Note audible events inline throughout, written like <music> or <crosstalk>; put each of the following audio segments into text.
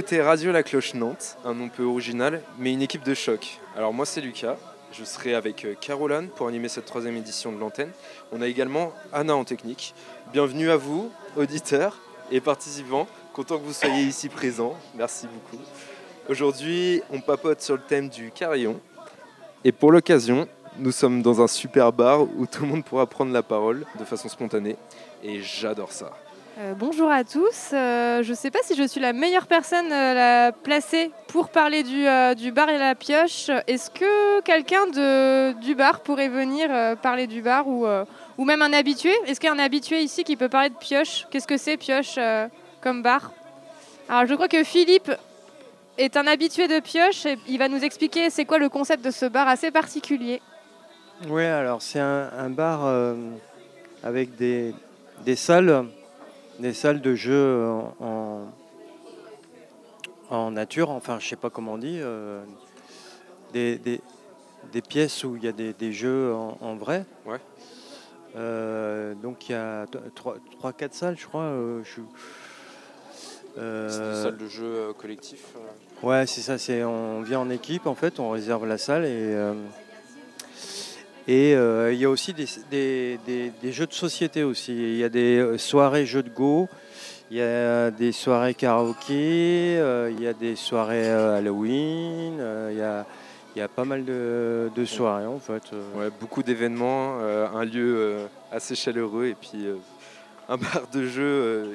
écoutez Radio La Cloche Nantes, un nom peu original, mais une équipe de choc. Alors moi c'est Lucas, je serai avec euh, Caroline pour animer cette troisième édition de l'antenne. On a également Anna en technique. Bienvenue à vous, auditeurs et participants. Content que vous soyez ici présents. Merci beaucoup. Aujourd'hui, on papote sur le thème du carillon. Et pour l'occasion, nous sommes dans un super bar où tout le monde pourra prendre la parole de façon spontanée. Et j'adore ça. Euh, bonjour à tous. Euh, je ne sais pas si je suis la meilleure personne euh, la placée pour parler du, bar et la pioche. Est-ce que quelqu'un du bar pourrait venir parler du bar ou, même un habitué? Est-ce qu'il y a un habitué ici qui peut parler de pioche? Qu'est-ce que c'est pioche comme bar? Alors je crois que Philippe est un habitué de pioche et il va nous expliquer c'est quoi le concept de ce bar assez particulier. Oui, alors c'est un, bar avec des salles des salles de jeu en, en nature, enfin je sais pas comment on dit, euh, des, des, des, pièces où il y a des, des jeux en, vrai. Ouais. Euh, donc il y a 3-4 salles, je crois. Euh, je, c'est des salles de jeu collectif Ouais, c'est ça. C'est, on vient en équipe, en fait, on réserve la salle et et euh, il y a aussi des, jeux de société aussi. Il y a des euh, soirées jeux de go, il y a des soirées karaoké, euh, il y a des soirées Halloween, il y a, pas mal de, soirées en fait. Beaucoup d'événements, un lieu assez chaleureux et puis un bar de jeux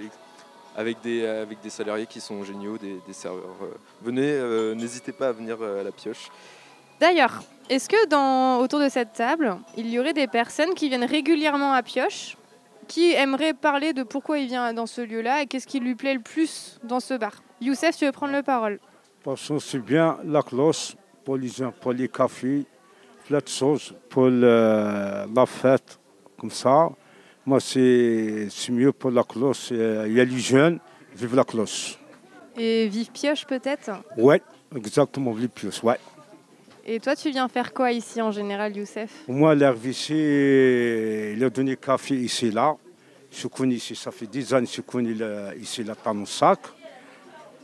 avec des, avec des salariés qui sont géniaux, des, des serveurs. venez, n'hésitez pas à venir à la pioche. D'ailleurs, est-ce que dans, autour de cette table, il y aurait des personnes qui viennent régulièrement à Pioche, qui aimeraient parler de pourquoi il vient dans ce lieu-là et qu'est-ce qui lui plaît le plus dans ce bar? Youssef, tu veux prendre la parole Parce que c'est bien la cloche pour les, pour les cafés, plein de choses pour la fête, comme ça. Moi, c'est mieux pour la cloche. Il y a les jeunes, vive la cloche. Et vive Pioche peut-être? Oui, exactement, vive Pioche, ouais. Et toi, tu viens faire quoi ici en général, Youssef? Moi, l'RVC, il a donné café ici, là. Je connais ici, ça fait 10 ans que je connais ici, là, dans mon sac.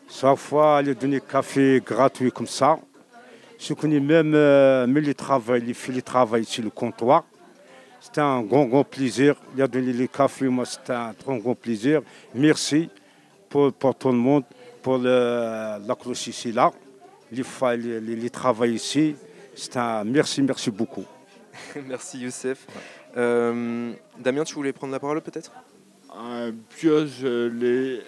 Chaque fois, il a donné café gratuit comme ça. Je connais même, euh, même les travail, les filles travail ici, le comptoir. C'était un grand, grand plaisir. Il a donné le café, moi, c'était un très grand plaisir. Merci pour, pour tout le monde, pour la cloche ici, là les, les, les travail ici. C'est un merci, merci beaucoup. <laughs> merci Youssef. Euh, Damien, tu voulais prendre la parole peut-être? Euh, Pioche, les,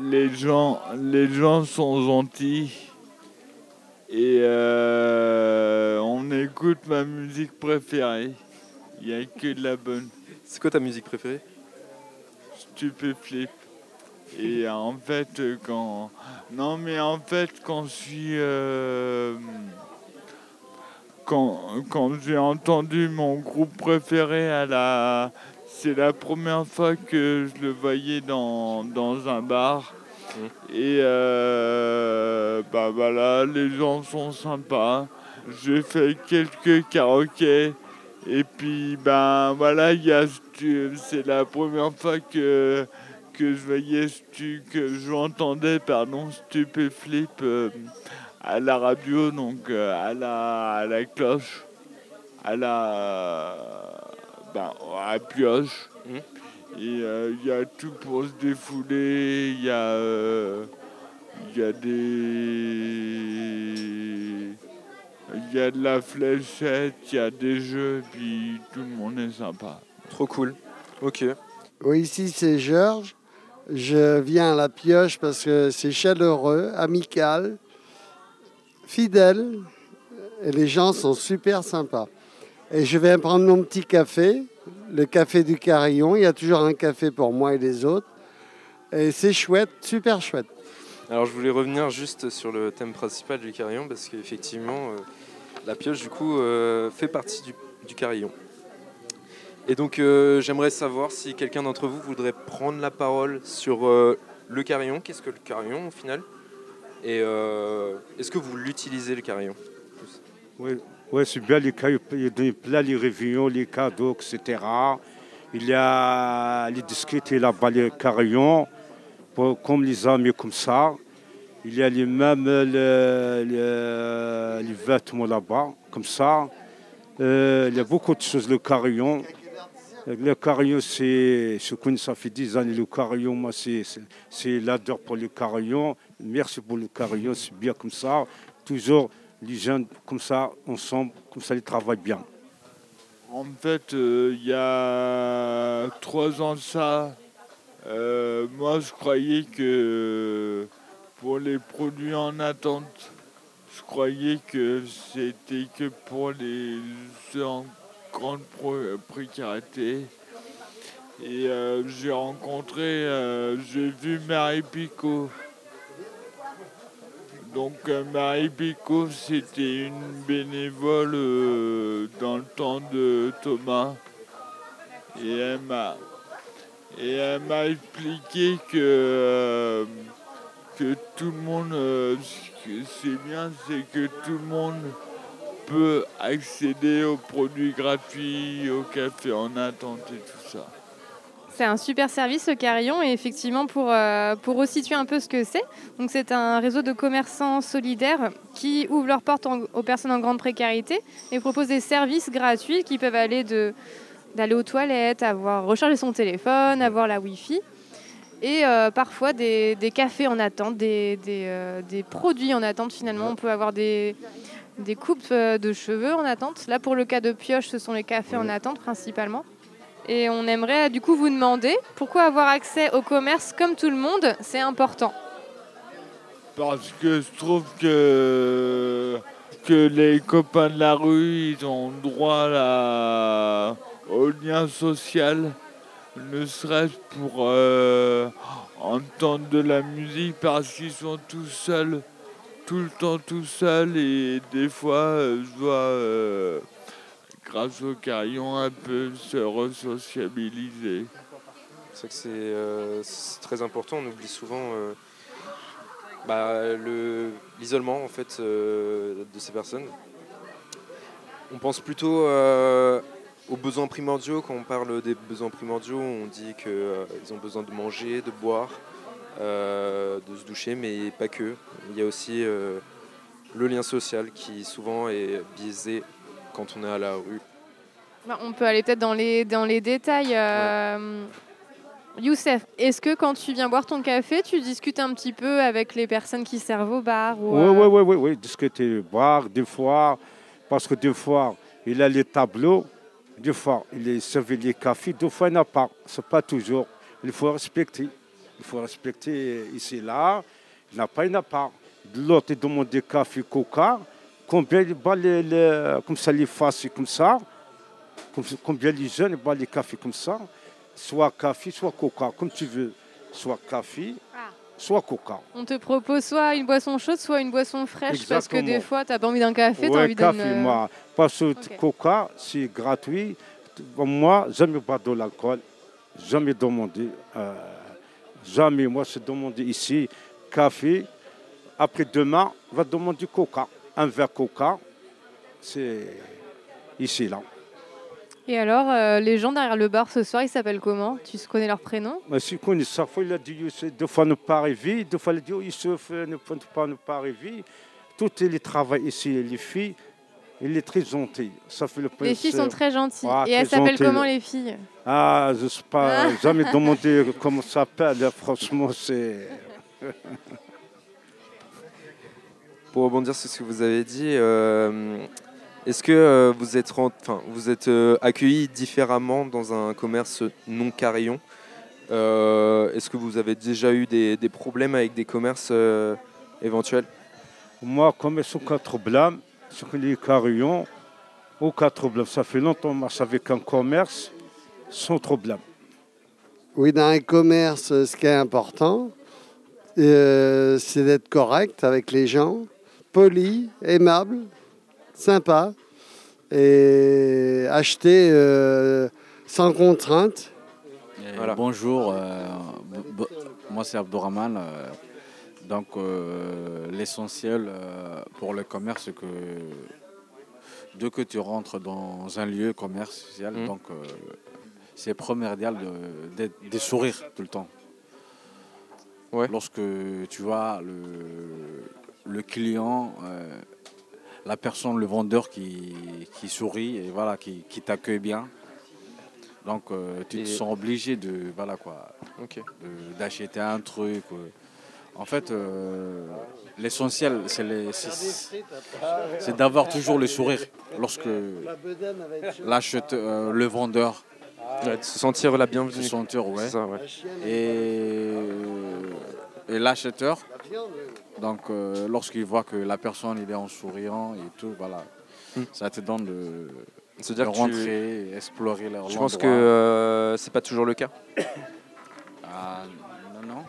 les, gens, les gens sont gentils et euh, on écoute ma musique préférée. Il n'y a que de la bonne. C'est quoi ta musique préférée? Stupéflip. Et en fait, quand. Non, mais en fait, quand je suis. Euh, quand, quand j'ai entendu mon groupe préféré à la. C'est la première fois que je le voyais dans, dans un bar. Mmh. Et euh, bah voilà, les gens sont sympas. J'ai fait quelques karaokés. Et puis ben voilà, c'est la première fois que que je voyais, que j'entendais, pardon, Stupéflip euh, à la radio, donc euh, à, la, à la cloche, à la. Ben, à pioche. Mmh. Et euh, il y a tout pour se défouler, il y a. Il y a des. Il y a de la fléchette, il y a des jeux, puis tout le monde est sympa. Trop cool. Ok. Oui, ici c'est Georges. Je viens à la pioche parce que c'est chaleureux, amical, fidèle, et les gens sont super sympas. Et je vais prendre mon petit café, le café du Carillon. Il y a toujours un café pour moi et les autres. Et c'est chouette, super chouette. Alors je voulais revenir juste sur le thème principal du Carillon parce qu'effectivement, euh, la pioche du coup euh, fait partie du Carillon. Et donc euh, j'aimerais savoir si quelqu'un d'entre vous voudrait prendre la parole sur euh, le carillon. Qu'est-ce que le carillon au final? Et euh, est-ce que vous l'utilisez le carillon? Oui, c'est bien les cailloux, il y a les réunions, les cadeaux, etc. Il y a les disquettes là-bas, les carillons, comme les amis comme ça. Il y a les mêmes les, vêtements là-bas, comme ça. Il y a beaucoup de choses, le carillon. Le carillon, c'est, je connais, ça fait 10 années, le carillon, moi, c'est, l'adore pour le carillon. Merci pour le carillon, c'est bien comme ça. Toujours les jeunes, comme ça, ensemble, comme ça, ils travaillent bien. En fait, euh, il y a trois ans ça, euh, moi je croyais que pour les produits en attente, je croyais que c'était que pour les en grande précarité. Et euh, j'ai rencontré, euh, j'ai vu Marie Picot. Donc euh, Marie Picot, c'était une bénévole dans le temps de Thomas. Et elle m'a, et elle m'a expliqué que, que tout le monde, ce c'est bien, c'est que tout le monde peut accéder aux produits gratuits, au café en attente et tout ça. C'est un super service, le Carillon, et effectivement, pour, euh, pour resituer un peu ce que c'est, donc c'est un réseau de commerçants solidaires qui ouvrent leurs portes en- aux personnes en grande précarité et proposent des services gratuits qui peuvent aller de d'aller aux toilettes, avoir recharger son téléphone, avoir la Wi-Fi, et euh, parfois des, des cafés en attente, des, des, euh, des produits en attente finalement. On peut avoir des, des coupes euh, de cheveux en attente. Là, pour le cas de Pioche, ce sont les cafés en attente principalement. Et on aimerait du coup vous demander pourquoi avoir accès au commerce comme tout le monde, c'est important? Parce que je trouve que, que les copains de la rue, ils ont droit à la- au lien social, ne serait-ce pour euh, entendre de la musique parce qu'ils sont tout seuls, tout le temps tout seuls et des fois euh, je euh, grâce au carillon, un peu se resociabiliser. C'est que euh, c'est très important. On oublie souvent bah, le- l'isolement en fait de ces personnes. On pense plutôt aux besoins primordiaux. Quand on parle des besoins primordiaux, on dit qu'ils ont besoin de manger, de boire, euh, de se doucher, mais pas que. Il y a aussi euh, le lien social qui souvent est biaisé quand on est à la rue. Bah, on peut aller peut-être dans les, dans les détails. euh, Youssef, est-ce que quand tu viens boire ton café, tu discutes un petit peu avec les personnes qui servent au bar ou, Oui, euh, oui, oui, oui, oui, discuter, boire, des fois, parce que des fois, il a les tableaux, des fois, il est servi les cafés, des fois, il n'a pas. Ce n'est pas toujours. Il faut respecter. Il faut respecter ici, là. Il n'a pas, il n'a pas. L'autre, il demande des cafés, coca. Combien il bat les, les- comme ça, les faces, comme ça? Combien les jeunes boivent les cafés comme ça? Soit café, soit coca, comme tu veux. Soit café, Ah. soit coca. On te propose soit une boisson chaude, soit une boisson fraîche, parce que des fois, tu n'as pas envie d'un café, tu as Ouais, envie café, d'une... moi. Parce que coca, c'est gratuit. Moi, jamais pas de l'alcool. Jamais demandé. euh, jamais. Moi, c'est demandé ici café. Après demain, on va demander coca. Un verre coca. C'est ici, là. Et alors, euh, les gens derrière le bar ce soir, ils s'appellent comment? Tu connais leur prénom? Si connaît ça, fois, il a dit, deux fois ne pas arriver, deux fois il a dit, oh, Youssef, euh, ne pas ne pas. Tout les travail ici, les filles, il est très gentil. Ça fait le Les filles sont très gentilles. Ah, Et elles s'appellent comment les filles? Ah, je ne sais pas, <laughs> jamais demandé comment ça s'appelle. Franchement, c'est. Pour rebondir sur ce que vous avez dit, euh, est-ce que euh, vous êtes, enfin, vous êtes euh, accueilli différemment dans un commerce non carillon? Euh, Est-ce que vous avez déjà eu des, des problèmes avec des commerces euh, éventuels? Moi, comme ils sont quatre blâmes, que les carillons, aux quatre blâmes, ça fait longtemps que je marche avec un commerce sans problème. Oui, dans un commerce, ce qui est important, euh, c'est d'être correct avec les gens, poli, aimable, sympa, et acheter euh, sans contrainte. Voilà. Bonjour, euh, moi c'est Abdourahman. Donc euh, l'essentiel euh, pour le commerce, c'est que dès que tu rentres dans un lieu commercial, Mhm. donc euh, c'est primordial de, de, de sourire tout le temps. Ouais. Lorsque tu vois le, le client, la personne, le vendeur qui, qui sourit et voilà, qui, qui t'accueille bien. Donc tu Et- te sens obligé de voilà quoi, d'acheter un truc. En fait, euh, l'essentiel, c'est les- c'est- c'est d'avoir toujours le sourire lorsque l'acheteur, euh, le vendeur Ouais, se sentir la se bienvenue. sentir, ouais. Ça, ouais. Et, et l'acheteur, donc euh, lorsqu'il voit que la personne il est en souriant et tout, voilà, Hmm. ça te donne de, Se de dire que tu- rentrer, explorer leur Je pense que euh, c'est pas toujours le cas?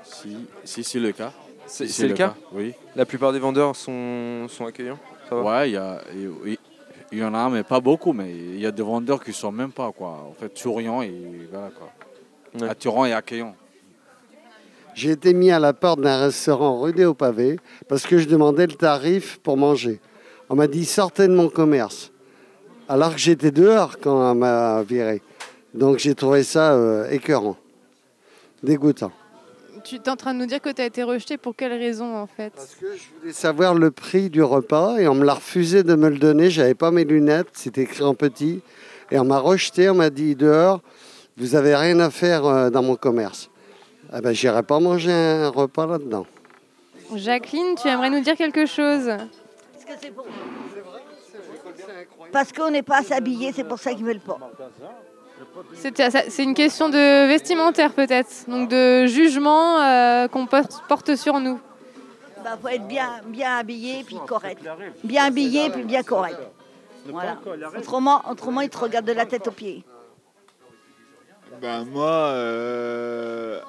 Si, si c'est le cas. C'est Si le cas Oui. La plupart des vendeurs sont, sont accueillants Ça va Ouais, il y, a- il- oui, il y en a, mais pas beaucoup, mais il y a des vendeurs qui sont même pas, quoi. En fait, souriants et voilà, quoi. Ouais. Attirants et accueillants. J'ai été mis à la porte d'un restaurant rue des Hauts-Pavés parce que je demandais le tarif pour manger. On m'a dit sortez de mon commerce. Alors que j'étais dehors quand on m'a viré. Donc j'ai trouvé ça euh, écœurant, dégoûtant. Tu es en train de nous dire que tu as été rejeté pour quelle raison en fait? Parce que je voulais savoir le prix du repas et on me l'a refusé de me le donner. J'avais pas mes lunettes, c'était écrit en petit. Et on m'a rejeté, on m'a dit dehors, vous avez rien à faire euh, dans mon commerce. Ah ben, j'irai pas manger un repas là-dedans. Jacqueline, tu aimerais nous dire quelque chose? Parce que c'est pour- Parce qu'on n'est pas habillé, c'est pour ça qu'ils veulent pas. C'est une question de vestimentaire peut-être, donc de jugement euh, qu'on porte sur nous. Bah, faut être bien, bien habillé puis correct. Bien habillé puis bien correct. Voilà. Autrement, autrement, ils te regardent de la tête aux pieds. Ben moi, euh,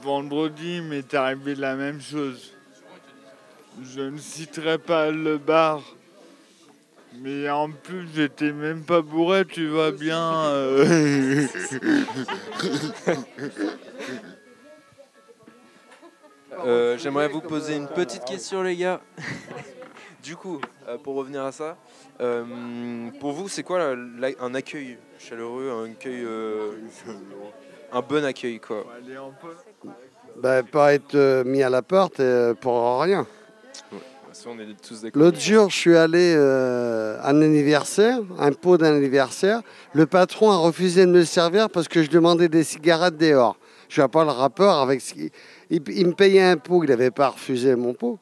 vendredi, il m'est arrivé la même chose. Je ne citerai pas le bar, mais en plus, j'étais même pas bourré, tu vois bien. euh. <laughs> Euh, J'aimerais vous poser une petite question, les gars. <laughs> du coup, euh, pour revenir à ça, euh, pour vous, c'est quoi la- la- un accueil chaleureux, un accueil, euh, un bon accueil, quoi? Ben, pas être euh, mis à la porte euh, pour rien. Ça, on est tous d'accord. L'autre jour, je suis allé euh, à un anniversaire, un pot d'un anniversaire. Le patron a refusé de me servir parce que je demandais des cigarettes dehors. Je vois pas le rapport avec ce qu'il il, il me payait un pot, il n'avait pas refusé mon pot.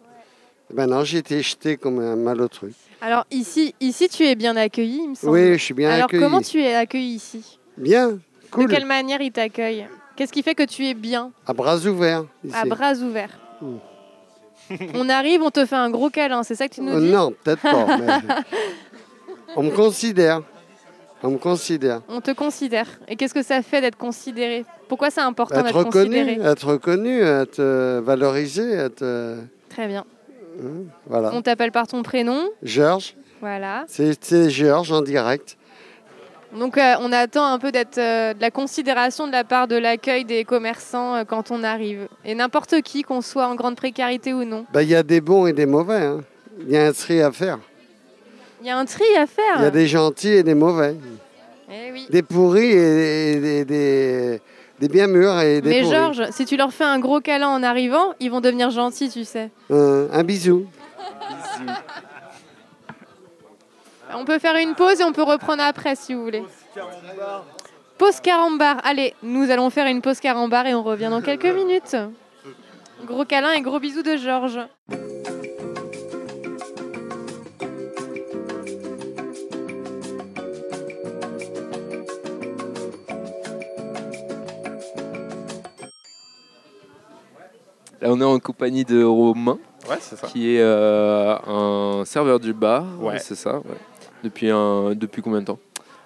Ben non, j'ai été jeté comme un malotru. Alors ici, ici tu es bien accueilli, il me semble. Oui, je suis bien Alors accueilli. comment tu es accueilli ici? Bien, cool. De quelle manière il t'accueille? Qu'est-ce qui fait que tu es bien? À bras ouverts. ici. À bras ouverts. Mm. <laughs> on arrive, on te fait un gros câlin, c'est ça que tu nous dis? Non, peut-être pas. mais- <laughs> On me considère. On me considère. On te considère. Et qu'est-ce que ça fait d'être considéré? Pourquoi c'est important Être d'être considéré? être reconnu, être euh, valorisé, être. euh, Très bien. hein, voilà. On t'appelle par ton prénom? Georges, Voilà. c'est Georges en direct. Donc euh, on attend un peu d'être euh, de la considération de la part de l'accueil des commerçants euh, quand on arrive. Et n'importe qui, qu'on soit en grande précarité ou non. Ben, Il y a des bons et des mauvais. hein. Il y a un tri à faire. Il y a un tri à faire. Il y a des gentils et des mauvais. Eh oui. Des pourris et, et des, des- des bien mûrs et des Mais pourris. Georges, si tu leur fais un gros câlin en arrivant, ils vont devenir gentils, tu sais. Euh, un bisou. On peut faire une pause et on peut reprendre après si vous voulez. Pause carambar. Allez, nous allons faire une pause carambar et on revient dans quelques minutes. Gros câlin et gros bisous de Georges. Là, on est en compagnie de Romain, Ouais, c'est ça. qui est euh, un serveur du bar. Ouais. C'est ça, ouais. Depuis, un, depuis combien de temps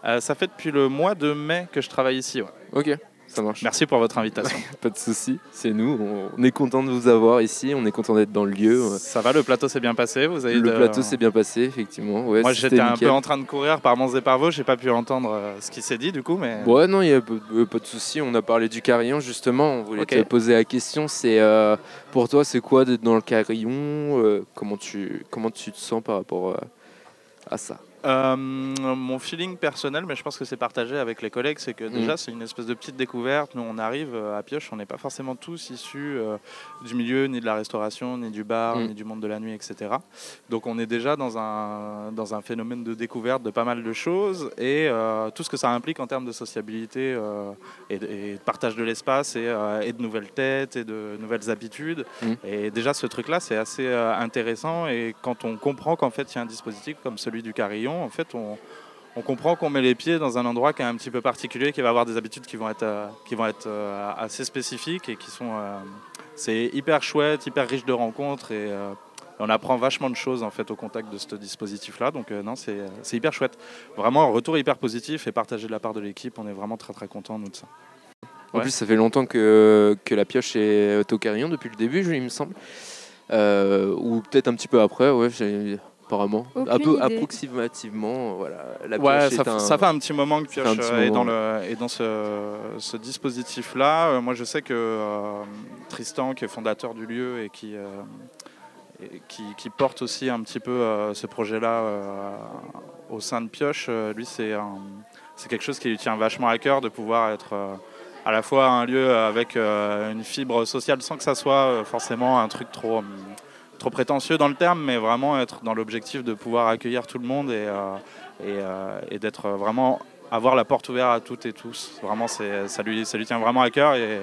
Euh, ça fait depuis le mois de mai que je travaille ici. ouais. Ok, ça marche. Merci pour votre invitation. <laughs> Pas de souci, c'est nous. On, est content de vous avoir ici, on est content d'être dans le lieu. Ça va, le plateau s'est bien passé. Vous avez Le de- plateau s'est bien passé, effectivement. Ouais, Moi, j'étais un peu en train de courir par Mons et Parvaux. J'ai pas pu entendre euh, ce qui s'est dit du coup, mais Ouais, non, il n'y a pas, euh, de souci. On a parlé du carillon, justement. On voulait te poser la question. C'est euh, Pour toi, c'est quoi d'être dans le carillon Euh, comment, tu, comment tu te sens par rapport euh, à ça Euh, mon feeling personnel, mais je pense que c'est partagé avec les collègues, c'est que déjà Mhm. c'est une espèce de petite découverte. Nous on arrive euh, à Pioche, on n'est pas forcément tous issus euh, du milieu, ni de la restauration, ni du bar, Mhm. ni du monde de la nuit, etc. Donc on est déjà dans un, dans un phénomène de découverte de pas mal de choses et euh, tout ce que ça implique en termes de sociabilité et, de, et de partage de l'espace et, et de nouvelles têtes et de nouvelles habitudes. Mhm. Et déjà ce truc-là c'est assez intéressant et quand on comprend qu'en fait il y a un dispositif comme celui du carillon, en fait on, on comprend qu'on met les pieds dans un endroit qui est un petit peu particulier, qui va avoir des habitudes qui vont être, euh, qui vont être euh, assez spécifiques et qui sont... euh, c'est hyper chouette, hyper riche de rencontres et on apprend vachement de choses en fait au contact de ce dispositif-là. Donc euh, non, c'est c'est hyper chouette. Vraiment un retour hyper positif et partagé de la part de l'équipe. On est vraiment très très content nous de ça. En plus, ça fait longtemps que, que la pioche est au carillon depuis le début, il me semble. Euh, ou peut-être un petit peu après, ouais, j'ai- apparemment. Aucune un peu idée. approximativement, voilà. La Ouais, pioche ça, est un- ça fait un petit moment que Pioche euh, est dans, le, est dans ce, ce dispositif-là. Euh, moi, je sais que euh, Tristan, qui est fondateur du lieu et qui, euh, et qui, qui porte aussi un petit peu euh, ce projet-là euh, au sein de Pioche, euh, lui, c'est un- c'est quelque chose qui lui tient vachement à cœur de pouvoir être euh, à la fois un lieu avec euh, une fibre sociale sans que ça soit euh, forcément un truc trop, hum, trop prétentieux dans le terme, mais vraiment être dans l'objectif de pouvoir accueillir tout le monde et, euh, et, euh, et d'être vraiment avoir la porte ouverte à toutes et tous. Vraiment, ça, lui, ça lui tient vraiment à cœur et,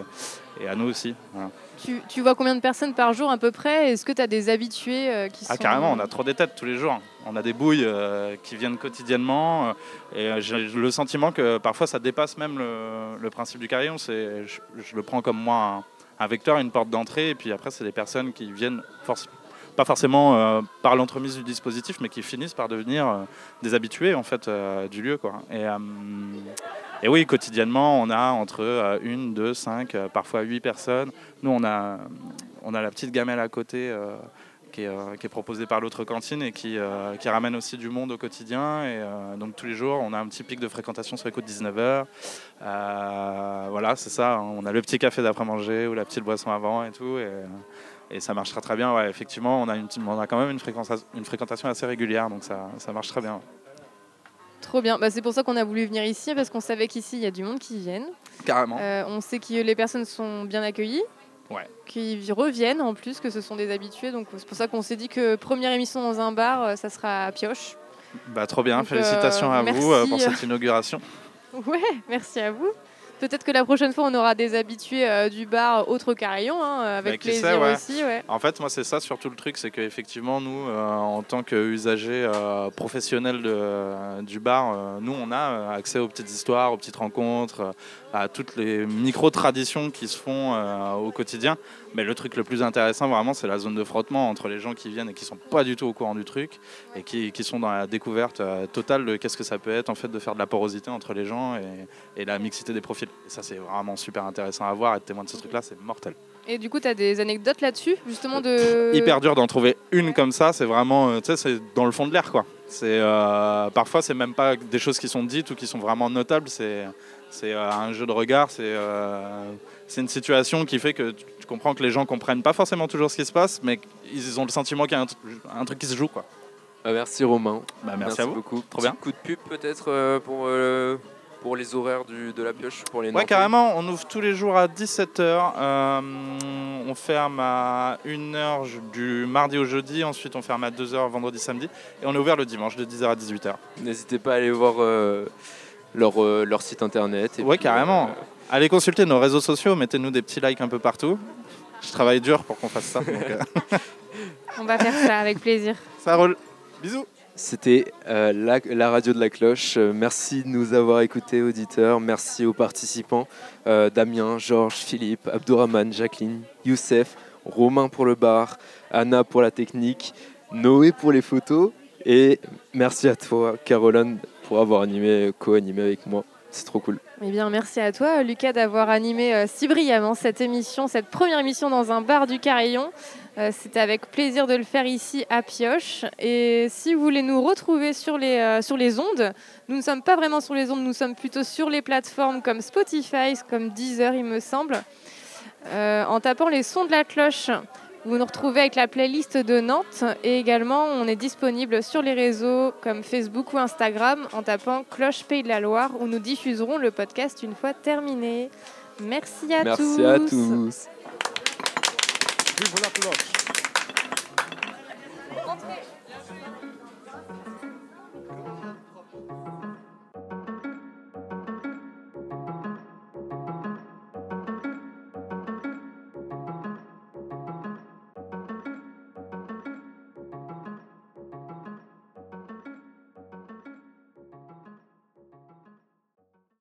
et à nous aussi. voilà. Tu, tu vois combien de personnes par jour à peu près? Est-ce que tu as des habitués euh, qui Ah sont... carrément, on a trop des têtes tous les jours. On a des bouilles euh, qui viennent quotidiennement euh, et j'ai le sentiment que parfois ça dépasse même le, le principe du carillon. Je, je le prends comme moi un, un vecteur, une porte d'entrée et puis après c'est des personnes qui viennent forc- pas forcément euh, par l'entremise du dispositif, mais qui finissent par devenir euh, des habitués en fait euh, du lieu quoi. Et, oui, quotidiennement, on a entre une, deux, cinq, parfois huit personnes. Nous, on a, on a la petite gamelle à côté qui, est, proposée par l'autre cantine et qui, qui ramène aussi du monde au quotidien. Et donc tous les jours, on a un petit pic de fréquentation sur les coups de 19h. voilà, c'est ça. hein. On a le petit café d'après-manger ou la petite boisson avant et tout. Et ça marche très bien. Ouais, effectivement, on a, une, on a quand même une fréquentation, une fréquentation assez régulière, donc ça, ça marche très bien. Trop bien. Bah, c'est pour ça qu'on a voulu venir ici, parce qu'on savait qu'ici, il y a du monde qui viennent. Carrément. Euh, on sait que les personnes sont bien accueillies. Ouais. Qui reviennent en plus, que ce sont des habitués. Donc c'est pour ça qu'on s'est dit que première émission dans un bar, euh, ça sera à Pioche. Bah, trop bien, Donc, félicitations euh, à vous euh, pour cette inauguration. <laughs> Ouais, merci à vous. Peut-être que la prochaine fois, on aura des habitués euh, du bar autre carillon, hein, avec Bah, plaisir sait, ouais. aussi. Ouais. En fait, moi, c'est ça surtout le truc, c'est qu'effectivement, nous, euh, en tant qu'usagers euh, professionnels de- du bar, euh, nous, on a euh, accès aux petites histoires, aux petites rencontres, euh, à toutes les micro-traditions qui se font euh, au quotidien. Mais le truc le plus intéressant, vraiment, c'est la zone de frottement entre les gens qui viennent et qui sont pas du tout au courant du truc et qui, qui sont dans la découverte euh, totale de qu'est-ce que ça peut être, en fait, de faire de la porosité entre les gens et, et la mixité des profils. Et ça, c'est vraiment super intéressant à voir. Être témoin de ce truc-là, c'est mortel. Et du coup, tu as des anecdotes là-dessus, justement de. hyper dur d'en trouver une comme ça. C'est vraiment, euh, tu sais, c'est dans le fond de l'air, quoi. C'est euh, parfois c'est même pas des choses qui sont dites ou qui sont vraiment notables. C'est c'est euh, un jeu de regard. C'est euh, c'est une situation qui fait que tu, comprends que les gens comprennent pas forcément toujours ce qui se passe, mais ils ont le sentiment qu'il y a un, tr- un truc qui se joue, quoi. Ah, merci Romain. Bah, merci à vous. beaucoup. Trop Petit bien. coup de pub peut-être euh, pour, euh, pour les horaires du, de la pioche, pour les Ouais, carrément, on ouvre tous les jours à 17h. on ferme à 1h du mardi au jeudi, ensuite on ferme à 2h vendredi, samedi. Et on est ouvert le dimanche de 10h à 18h. N'hésitez pas à aller voir euh, leur, euh, leur site internet. et Ouais, puis, carrément. euh, Allez consulter nos réseaux sociaux, mettez-nous des petits likes un peu partout. Je travaille dur pour qu'on fasse ça. donc, euh, <laughs> On va faire ça avec plaisir. ça roule. Bisous. C'était euh, la, la radio de la cloche. Euh, merci de nous avoir écoutés, auditeurs. Merci aux participants euh, Damien, Georges, Philippe, Abdourahman, Jacqueline, Youssef, Romain pour le bar, Anna pour la technique, Noé pour les photos. Et merci à toi, Caroline, pour avoir animé, co-animé avec moi. C'est trop cool. Eh bien, merci à toi, Lucas, d'avoir animé euh, si brillamment cette émission, cette première émission dans un bar du Carillon. Euh, C'était avec plaisir de le faire ici à Pioche. Et si vous voulez nous retrouver sur les, euh, sur les ondes, nous ne sommes pas vraiment sur les ondes, nous sommes plutôt sur les plateformes comme Spotify, comme Deezer, il me semble. Euh, en tapant les sons de la cloche Vous nous retrouvez avec la playlist de Nantes et également on est disponible sur les réseaux comme Facebook ou Instagram en tapant Cloche Pays de la Loire où nous diffuserons le podcast une fois terminé. Merci à tous. Merci à tous. Vive la cloche.